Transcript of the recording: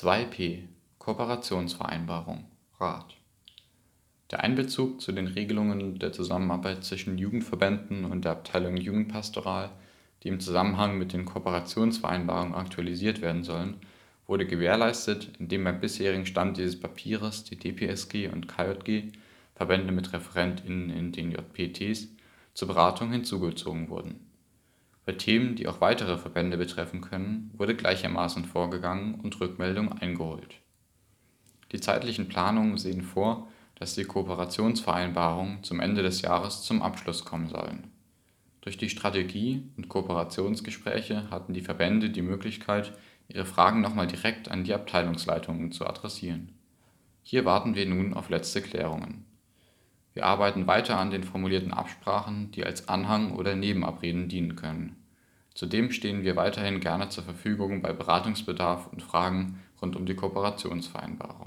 2p Kooperationsvereinbarung (Rat) Der Einbezug zu den Regelungen der Zusammenarbeit zwischen Jugendverbänden und der Abteilung Jugendpastoral, die im Zusammenhang mit den Kooperationsvereinbarungen aktualisiert werden sollen, wurde gewährleistet, indem beim bisherigen Stand dieses Papiers die DPSG und KJG (Verbände mit ReferentInnen in den JPTs) zur Beratung hinzugezogen wurden. Bei Themen, die auch weitere Verbände betreffen können, wurde gleichermaßen vorgegangen und Rückmeldungen eingeholt. Die zeitlichen Planungen sehen vor, dass die Kooperationsvereinbarungen zum Ende des Jahres zum Abschluss kommen sollen. Durch die Strategie - und Kooperationsgespräche hatten die Verbände die Möglichkeit, ihre Fragen nochmal direkt an die Abteilungsleitungen zu adressieren. Hier warten wir nun auf letzte Klärungen. Wir arbeiten weiter an den formulierten Absprachen, die als Anhang oder Nebenabreden dienen können. Zudem stehen wir weiterhin gerne zur Verfügung bei Beratungsbedarf und Fragen rund um die Kooperationsvereinbarung